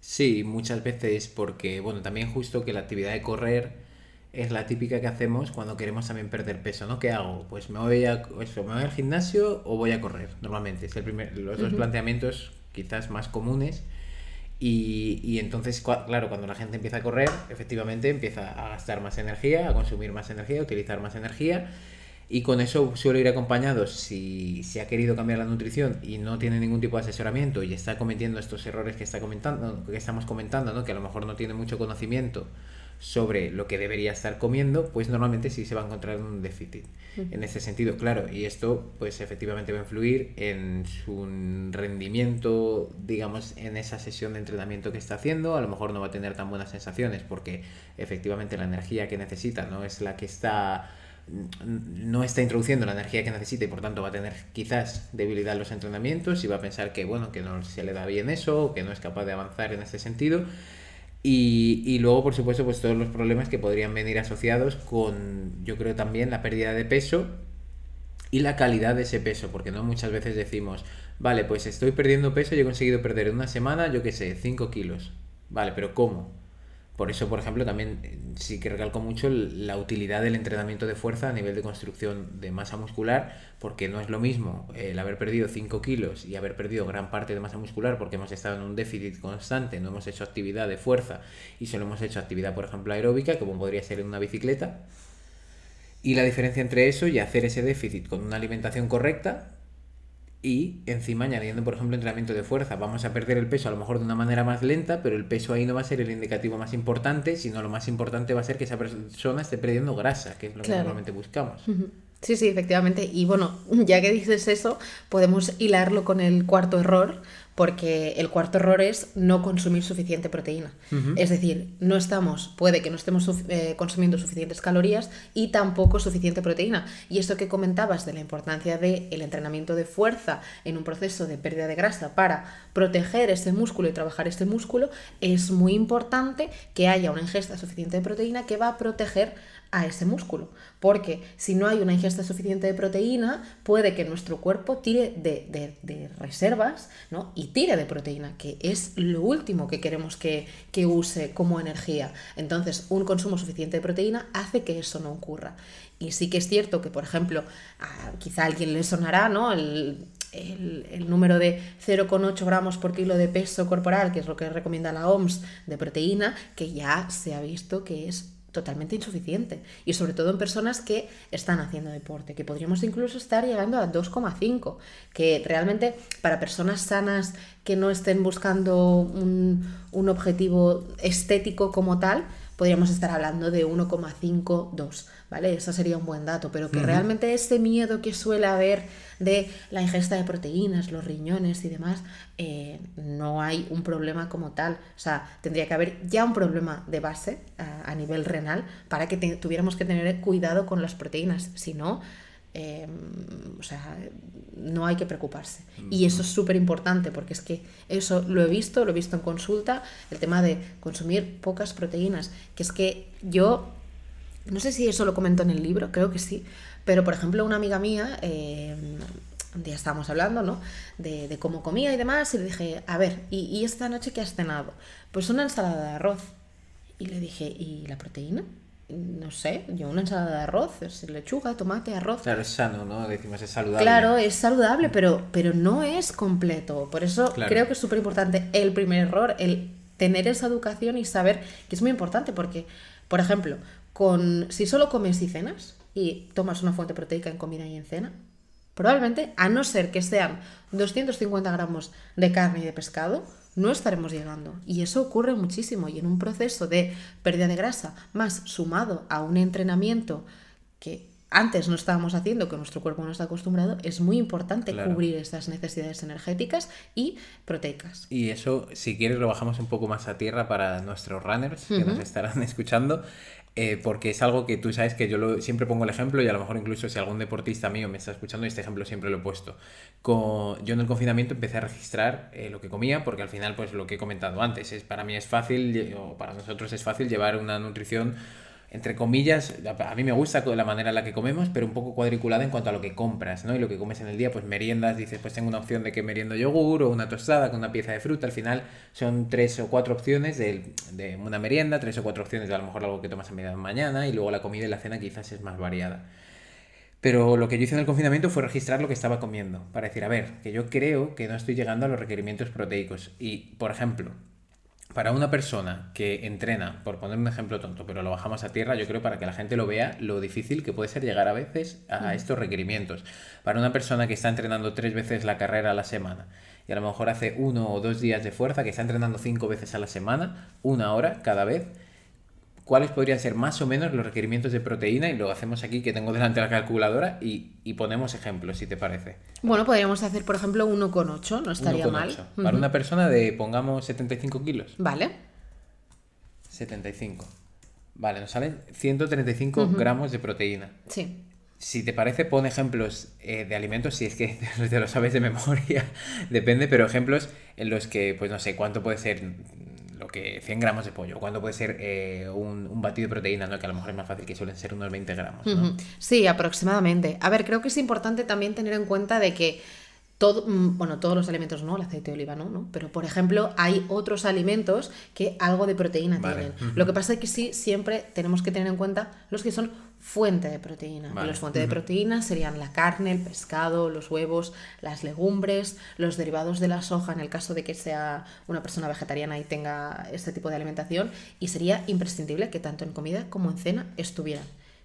Sí, muchas veces porque, bueno, también justo que la actividad de correr es la típica que hacemos cuando queremos también perder peso, ¿no? ¿Qué hago? Pues me voy, a, eso, me voy al gimnasio o voy a correr, normalmente. Es el primer, los dos planteamientos quizás más comunes. Y, y, entonces, claro, cuando la gente empieza a correr, efectivamente empieza a gastar más energía, a consumir más energía, a utilizar más energía. Y con eso suele ir acompañado si, si ha querido cambiar la nutrición y no tiene ningún tipo de asesoramiento y está cometiendo estos errores que, está comentando, que estamos comentando, ¿no? que a lo mejor no tiene mucho conocimiento sobre lo que debería estar comiendo, pues normalmente sí se va a encontrar un déficit. En ese sentido, claro, y esto pues efectivamente va a influir en su rendimiento, digamos, en esa sesión de entrenamiento que está haciendo, a lo mejor no va a tener tan buenas sensaciones porque efectivamente la energía que necesita no es la que está no está introduciendo la energía que necesita y por tanto va a tener quizás debilidad en los entrenamientos y va a pensar que bueno que no se le da bien eso o que no es capaz de avanzar en ese sentido y, luego, por supuesto, pues todos los problemas que podrían venir asociados con, yo creo también, la pérdida de peso y la calidad de ese peso, porque no muchas veces decimos, vale, pues estoy perdiendo peso y he conseguido perder en una semana, yo qué sé, 5 kilos. Vale, pero ¿cómo? Por eso, por ejemplo, también eh, sí que recalco mucho la utilidad del entrenamiento de fuerza a nivel de construcción de masa muscular, porque no es lo mismo el haber perdido 5 kilos y haber perdido gran parte de masa muscular porque hemos estado en un déficit constante, no hemos hecho actividad de fuerza y solo hemos hecho actividad, por ejemplo, aeróbica, como podría ser en una bicicleta. Y la diferencia entre eso y hacer ese déficit con una alimentación correcta y encima añadiendo, por ejemplo, entrenamiento de fuerza. Vamos a perder el peso a lo mejor de una manera más lenta, pero el peso ahí no va a ser el indicativo más importante, sino lo más importante va a ser que esa persona esté perdiendo grasa, que es lo que normalmente buscamos. Sí, sí, efectivamente. Y bueno, ya que dices eso, podemos hilarlo con el cuarto error, porque el cuarto error es no consumir suficiente proteína. Es decir, no estamos, puede que no estemos eh, consumiendo suficientes calorías y tampoco suficiente proteína. Y esto que comentabas de la importancia del entrenamiento de fuerza en un proceso de pérdida de grasa para proteger ese músculo y trabajar ese músculo, es muy importante que haya una ingesta suficiente de proteína que va a proteger a ese músculo. Porque si no hay una ingesta suficiente de proteína, puede que nuestro cuerpo tire de, reservas ¿no? y tire de proteína, que es lo último que queremos que, use como energía. Entonces, un consumo suficiente de proteína hace que eso no ocurra. Y sí que es cierto que, por ejemplo, quizá a alguien le sonará ¿no? el, el, número de 0,8 gramos por kilo de peso corporal, que es lo que recomienda la OMS de proteína, que ya se ha visto que es totalmente insuficiente. Y sobre todo en personas que están haciendo deporte, que podríamos incluso estar llegando a 2,5, que realmente para personas sanas que no estén buscando un, un objetivo estético como tal, podríamos estar hablando de 1,52, ¿vale? Eso sería un buen dato, pero que realmente ese miedo que suele haber de la ingesta de proteínas, los riñones y demás, eh, no hay un problema como tal. O sea, tendría que haber ya un problema de base a, nivel renal para que tuviéramos que tener cuidado con las proteínas. Si no, em, o sea, no hay que preocuparse. Y eso es súper importante porque es que eso lo he visto, lo he visto en consulta, el tema de consumir pocas proteínas, que es que yo, no sé si eso lo comento en el libro, creo que sí, pero, por ejemplo, una amiga mía, eh, un día estábamos hablando, ¿no? De, cómo comía y demás, y le dije, a ver, ¿y, esta noche qué has cenado? Pues una ensalada de arroz. Y le dije, ¿y la proteína? no sé, yo una ensalada de arroz, es lechuga, tomate, arroz. Claro, es sano, ¿no? Decimos, es saludable. Claro, es saludable, pero, pero no es completo. Por eso creo que es súper importante el primer error, el tener esa educación y saber que es muy importante, porque, por ejemplo, con si solo comes y cenas, y tomas una fuente proteica en comida y en cena, probablemente, a no ser que sean 250 gramos de carne y de pescado, no estaremos llegando. Y eso ocurre muchísimo. Y en un proceso de pérdida de grasa, más sumado a un entrenamiento que antes no estábamos haciendo, que nuestro cuerpo no está acostumbrado, es muy importante cubrir esas necesidades energéticas y proteicas. Y eso, si quieres, lo bajamos un poco más a tierra para nuestros runners que nos estarán (laughs) escuchando. Eh, porque es algo que tú sabes que yo lo, siempre pongo el ejemplo y a lo mejor incluso si algún deportista mío me está escuchando, este ejemplo siempre lo he puesto. Con, yo en el confinamiento empecé a registrar eh, lo que comía porque al final, pues lo que he comentado antes, es, para mí es fácil, o para nosotros es fácil llevar una nutrición entre comillas, a mí me gusta la manera en la que comemos, pero un poco cuadriculada en cuanto a lo que compras, ¿no? Y lo que comes en el día, pues meriendas, dices, pues tengo una opción de que meriendo yogur o una tostada con una pieza de fruta, al final son tres o cuatro opciones de, de una merienda, tres o cuatro opciones de a lo mejor algo que tomas a media mañana y luego la comida y la cena quizás es más variada. Pero lo que yo hice en el confinamiento fue registrar lo que estaba comiendo, para decir, a ver, que yo creo que no estoy llegando a los requerimientos proteicos. Y, por ejemplo, para una persona que entrena, por poner un ejemplo tonto, pero lo bajamos a tierra, yo creo para que la gente lo vea lo difícil que puede ser llegar a veces a estos requerimientos. Para una persona que está entrenando tres veces la carrera a la semana y a lo mejor hace uno o dos días de fuerza, que está entrenando cinco veces a la semana, una hora cada vez, cuáles podrían ser más o menos los requerimientos de proteína y lo hacemos aquí que tengo delante la calculadora y, ponemos ejemplos, si te parece. Bueno, podríamos hacer, por ejemplo, 1,8, no estaría mal. Para una persona de, pongamos, 75 kilos. Vale. 75. Vale, nos salen 135 gramos de proteína. Sí. Si te parece, pon ejemplos eh, de alimentos, si es que (laughs) te lo sabes de memoria, (laughs) depende, pero ejemplos en los que, pues no sé, cuánto puede ser lo que 100 gramos de pollo, cuando puede ser eh, un, batido de proteína, ¿no? que a lo mejor es más fácil, que suelen ser unos 20 gramos. Sí, aproximadamente. A ver, creo que es importante también tener en cuenta de que todo, mm, bueno, todos los alimentos no, el aceite de oliva no, ¿no? Pero, por ejemplo, hay otros alimentos que algo de proteína tienen. Lo que pasa es que sí, siempre tenemos que tener en cuenta los que son fuente de proteína. Y los fuentes de proteína serían la carne, el pescado, los huevos, las legumbres, los derivados de la soja, en el caso de que sea una persona vegetariana y tenga este tipo de alimentación. Y sería imprescindible que tanto en comida como en cena estuvieran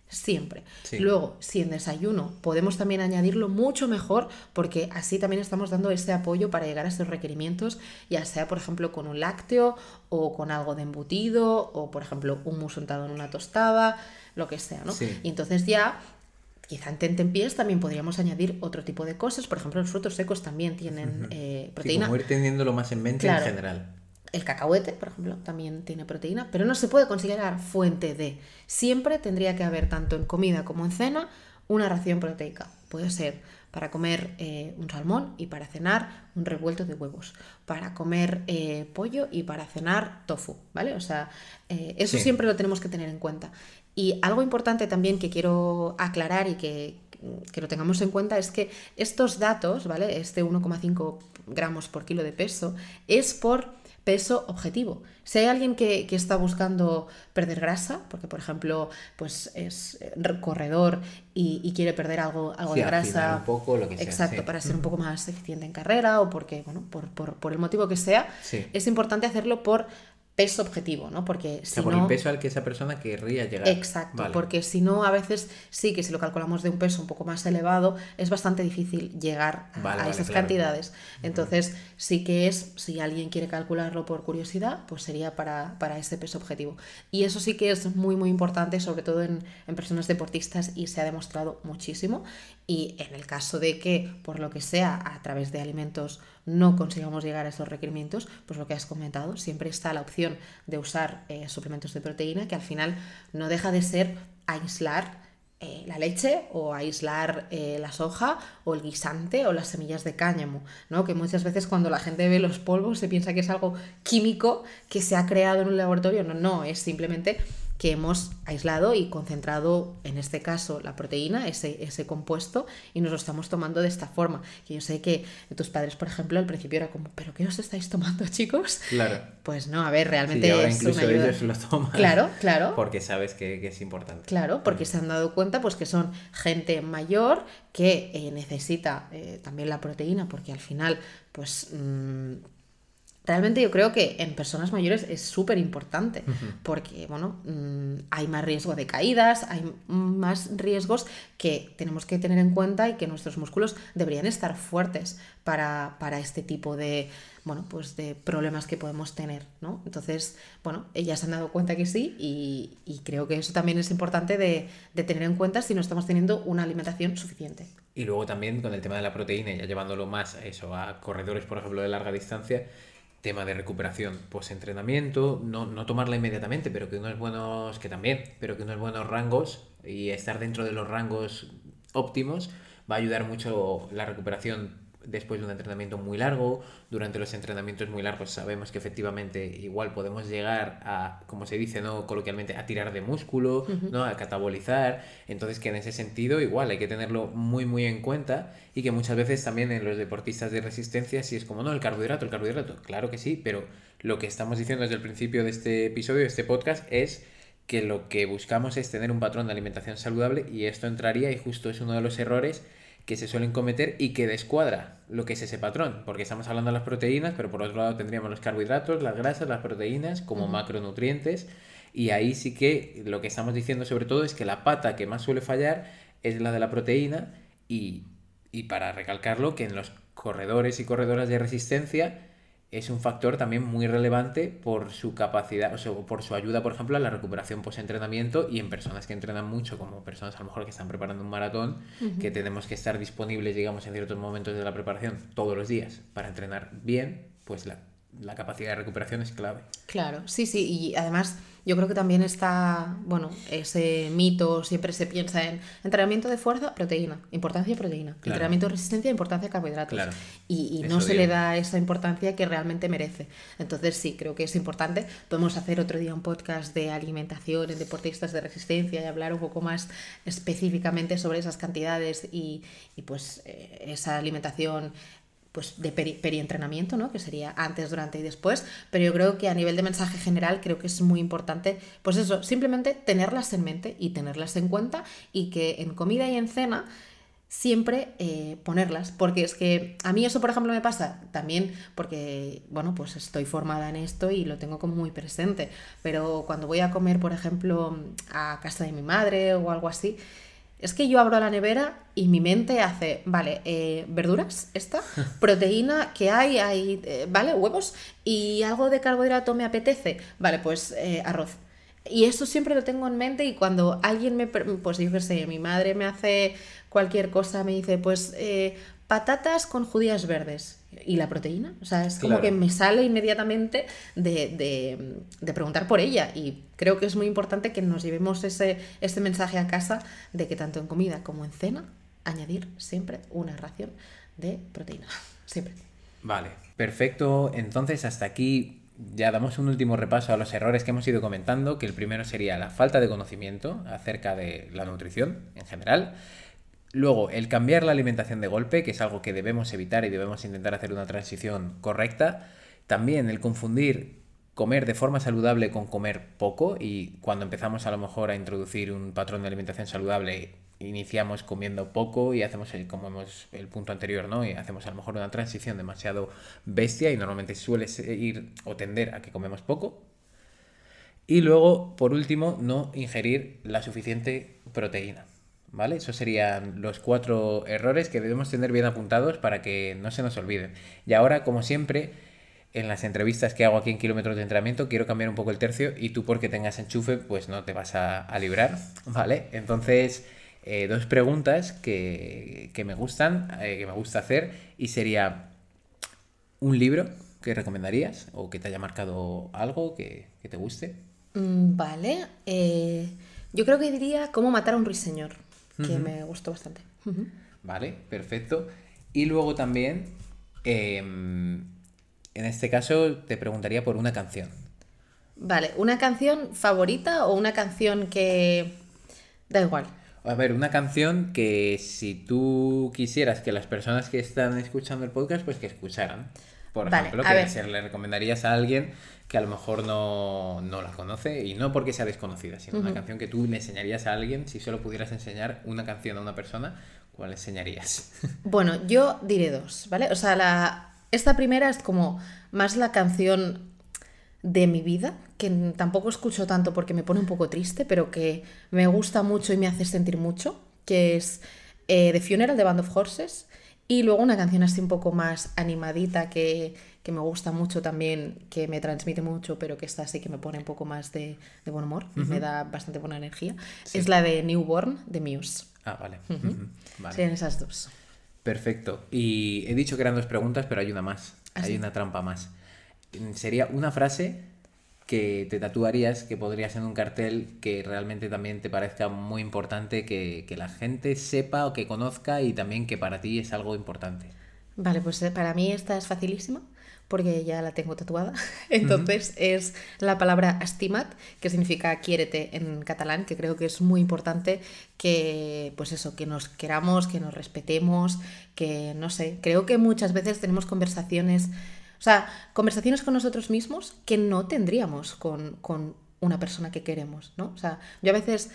siempre. Luego, si en desayuno podemos también añadirlo mucho mejor, porque así también estamos dando ese apoyo para llegar a esos requerimientos, ya sea, por ejemplo, con un lácteo o con algo de embutido, o por ejemplo, un mousse untado en una tostada, lo que sea, ¿no? Y entonces ya quizá en tentempiés también podríamos añadir otro tipo de cosas. Por ejemplo, los frutos secos también tienen eh, proteína. Sí, como ir teniéndolo más en mente en general. El cacahuete, por ejemplo, también tiene proteína, pero no se puede considerar fuente de. Siempre tendría que haber, tanto en comida como en cena, una ración proteica. Puede ser para comer eh, un salmón y para cenar un revuelto de huevos, para comer eh, pollo y para cenar tofu, ¿vale? O sea, eh, eso siempre lo tenemos que tener en cuenta. Y algo importante también que quiero aclarar y que, que lo tengamos en cuenta es que estos datos, ¿vale? Este 1,5 gramos por kilo de peso es por peso objetivo. Si hay alguien que, está buscando perder grasa, porque por ejemplo pues es eh, corredor y, quiere perder algo, algo de grasa, un poco, lo que sea, exacto, para ser un poco más eficiente en carrera o porque, bueno, por, por, por el motivo que sea, es importante hacerlo por peso objetivo, ¿no? Porque si por no... el peso al que esa persona querría llegar. Exacto, porque si no, a veces sí que si lo calculamos de un peso un poco más elevado, es bastante difícil llegar a, esas cantidades. Entonces, sí que es, si alguien quiere calcularlo por curiosidad, pues sería para, para ese peso objetivo. Y eso sí que es muy, muy importante, sobre todo en, en personas deportistas, y se ha demostrado muchísimo. Y en el caso de que, por lo que sea, a través de alimentos no consigamos llegar a esos requerimientos, pues lo que has comentado, siempre está la opción de usar eh, suplementos de proteína, que al final no deja de ser aislar eh, la leche o aislar eh, la soja o el guisante o las semillas de cáñamo, ¿no? Que muchas veces cuando la gente ve los polvos se piensa que es algo químico que se ha creado en un laboratorio. No, no, es simplemente que hemos aislado y concentrado, en este caso, la proteína, ese, ese compuesto, y nos lo estamos tomando de esta forma. Que yo sé que tus padres, por ejemplo, al principio era como, ¿pero qué os estáis tomando, (laughs) chicos? Claro. Pues no, a ver, realmente. ahora incluso ellos lo toman. Claro, claro. Porque sabes que, es importante. Claro, porque se han dado cuenta pues que son gente mayor que eh, necesita eh, también la proteína, porque al final, pues. Mm, Realmente yo creo que en personas mayores es súper importante porque, bueno, mm, hay más riesgo de caídas, hay más riesgos que tenemos que tener en cuenta y que nuestros músculos deberían estar fuertes para, este tipo de, bueno, pues de problemas que podemos tener, ¿no? Entonces, bueno, ellas se han dado cuenta que sí y, creo que eso también es importante de, de, tener en cuenta si no estamos teniendo una alimentación suficiente. Y luego también con el tema de la proteína, ya llevándolo más eso a corredores, por ejemplo, de larga distancia, tema de recuperación post-entrenamiento, no, no tomarla inmediatamente, pero que unos buenos, que también, pero que unos buenos rangos y estar dentro de los rangos óptimos va a ayudar mucho la recuperación después de un entrenamiento muy largo, durante los entrenamientos muy largos sabemos que efectivamente igual podemos llegar a, como se dice, ¿no? coloquialmente, a tirar de músculo, ¿no? a catabolizar, entonces que en ese sentido igual hay que tenerlo muy muy en cuenta y que muchas veces también en los deportistas de resistencia si es como, no, el carbohidrato, el carbohidrato, claro que sí, pero lo que estamos diciendo desde el principio de este episodio, de este podcast, es que lo que buscamos es tener un patrón de alimentación saludable y esto entraría y justo es uno de los errores que se suelen cometer y que descuadra lo que es ese patrón, porque estamos hablando de las proteínas, pero por otro lado tendríamos los carbohidratos, las grasas, las proteínas como macronutrientes, y ahí sí que lo que estamos diciendo sobre todo es que la pata que más suele fallar es la de la proteína, y, y para recalcarlo, que en los corredores y corredoras de resistencia, es un factor también muy relevante por su capacidad, o sea, por su ayuda, por ejemplo, a la recuperación post-entrenamiento y en personas que entrenan mucho, como personas a lo mejor que están preparando un maratón, que tenemos que estar disponibles, digamos, en ciertos momentos de la preparación todos los días para entrenar bien, pues la la capacidad de recuperación es clave. Claro, sí, sí, y además yo creo que también está, bueno, ese mito, siempre se piensa en entrenamiento de fuerza, proteína, importancia de proteína, entrenamiento de resistencia, importancia de carbohidratos. Y, no se le da esa importancia que realmente merece. Entonces sí, creo que es importante. Podemos hacer otro día un podcast de alimentación en deportistas de resistencia y hablar un poco más específicamente sobre esas cantidades y, y pues eh, esa alimentación pues de perientrenamiento, ¿no? que sería antes, durante y después, pero yo creo que a nivel de mensaje general creo que es muy importante, pues eso, simplemente tenerlas en mente y tenerlas en cuenta y que en comida y en cena siempre eh, ponerlas, porque es que a mí eso, por ejemplo, me pasa también porque, bueno, pues estoy formada en esto y lo tengo como muy presente, pero cuando voy a comer, por ejemplo, a casa de mi madre o algo así, es que yo abro la nevera y mi mente hace, vale, eh, verduras, esta, (laughs) proteína que hay, hay, eh, vale, huevos y algo de carbohidrato me apetece, vale, pues eh, arroz. Y eso siempre lo tengo en mente y cuando alguien me, pues yo qué sé, mi madre me hace cualquier cosa, me dice, pues eh, patatas con judías verdes. ¿Y la proteína? O sea, es como que me sale inmediatamente de, preguntar por ella. Y creo que es muy importante que nos llevemos ese, ese mensaje a casa de que tanto en comida como en cena, añadir siempre una ración de proteína. (laughs) Siempre. Vale, perfecto. Entonces, hasta aquí ya damos un último repaso a los errores que hemos ido comentando, que el primero sería la falta de conocimiento acerca de la nutrición en general. Luego, el cambiar la alimentación de golpe, que es algo que debemos evitar y debemos intentar hacer una transición correcta. También el confundir comer de forma saludable con comer poco y cuando empezamos a lo mejor a introducir un patrón de alimentación saludable iniciamos comiendo poco y hacemos el, como hemos el punto anterior, ¿no? Y hacemos a lo mejor una transición demasiado bestia y normalmente suele ir o tender a que comemos poco. Y luego, por último, no ingerir la suficiente proteína. ¿Vale? Esos serían los cuatro errores que debemos tener bien apuntados para que no se nos olviden. Y ahora, como siempre, en las entrevistas que hago aquí en kilómetros de entrenamiento, quiero cambiar un poco el tercio y tú porque tengas enchufe, pues no te vas a, a librar, ¿vale? Entonces, eh, dos preguntas que, me gustan, eh, que me gusta hacer, y sería un libro que recomendarías o que te haya marcado algo que, te guste. Mm, vale, eh, yo creo que diría Cómo matar a un ruiseñor, que me gustó bastante. Vale, perfecto. Y luego también, em, en este caso, te preguntaría por una canción. Vale, ¿una canción favorita o una canción que... Da igual. A ver, una canción que si tú quisieras que las personas que están escuchando el podcast, pues que escucharan. Por ejemplo, que le recomendarías a alguien que a lo mejor no, la conoce y no porque sea desconocida, sino una canción que tú le enseñarías a alguien, si solo pudieras enseñar una canción a una persona, ¿cuál enseñarías? (laughs) Bueno, yo diré dos, ¿vale? O sea, la, esta primera es como más la canción de mi vida, que tampoco escucho tanto porque me pone un poco triste, pero que me gusta mucho y me hace sentir mucho, que es eh, The Funeral de Band of Horses. Y luego una canción así un poco más animadita que, me gusta mucho también, que me transmite mucho, pero que está así que me pone un poco más de, buen humor y me da bastante buena energía. Es la de Newborn de Muse. Ah, vale. Serían esas dos. Perfecto. Y he dicho que eran dos preguntas, pero hay una más. ¿Ah, hay una trampa más sería una frase que te tatuarías, que podría ser un cartel que realmente también te parezca muy importante que, la gente sepa o que conozca y también que para ti es algo importante. Vale, pues eh, para mí esta es facilísima porque ya la tengo tatuada. (laughs) Entonces es la palabra estimat, que significa quiérete en catalán, que creo que es muy importante que, pues eso, que nos queramos, que nos respetemos, que no sé, creo que muchas veces tenemos conversaciones o sea, conversaciones con nosotros mismos que no tendríamos con, una persona que queremos, ¿no? O sea, yo a veces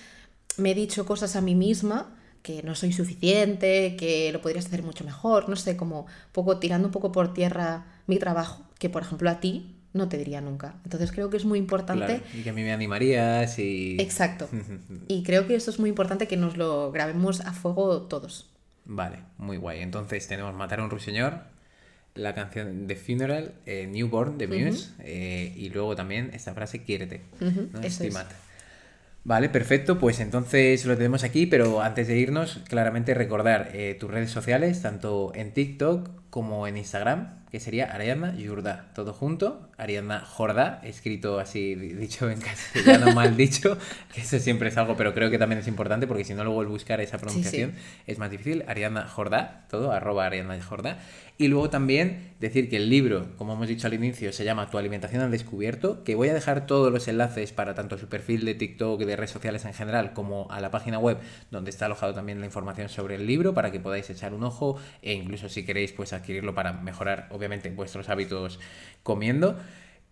me he dicho cosas a mí misma que no soy suficiente, que lo podrías hacer mucho mejor, no sé, como poco tirando un poco por tierra mi trabajo, que por ejemplo a ti no te diría nunca. Entonces creo que es muy importante. y que a mí me animarías y. Exacto. (laughs) y creo que eso es muy importante que nos lo grabemos a fuego todos. Vale, muy guay. Entonces tenemos Matar a un ruiseñor, la canción The Funeral, eh, Newborn de Muse, eh, y luego también esta frase, quiérete, Vale, perfecto, pues entonces lo tenemos aquí, pero antes de irnos, claramente recordar eh, tus redes sociales, tanto en TikTok como en Instagram, que sería Ariadna Yurda, todo junto, Ariadna Jorda, escrito así, dicho en castellano, (laughs) mal dicho, que eso siempre es algo, pero creo que también es importante porque si no luego el buscar esa pronunciación es más difícil, Ariadna Jorda, todo, arroba Ariadna Jorda, y luego también decir que el libro, como hemos dicho al inicio, se llama Tu alimentación al descubierto, que voy a dejar todos los enlaces para tanto su perfil de TikTok y de redes sociales en general, como a la página web donde está alojado también la información sobre el libro, para que podáis echar un ojo e incluso si queréis pues adquirirlo para mejorar obviamente vuestros hábitos comiendo.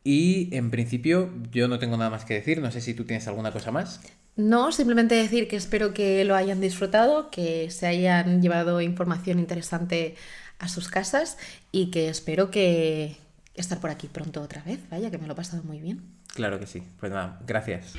Y en principio yo no tengo nada más que decir, no sé si tú tienes alguna cosa más. No, simplemente decir que espero que lo hayan disfrutado, que se hayan llevado información interesante a sus casas y que espero que estar por aquí pronto otra vez, vaya, que me lo he pasado muy bien. Claro que sí. Pues nada, gracias.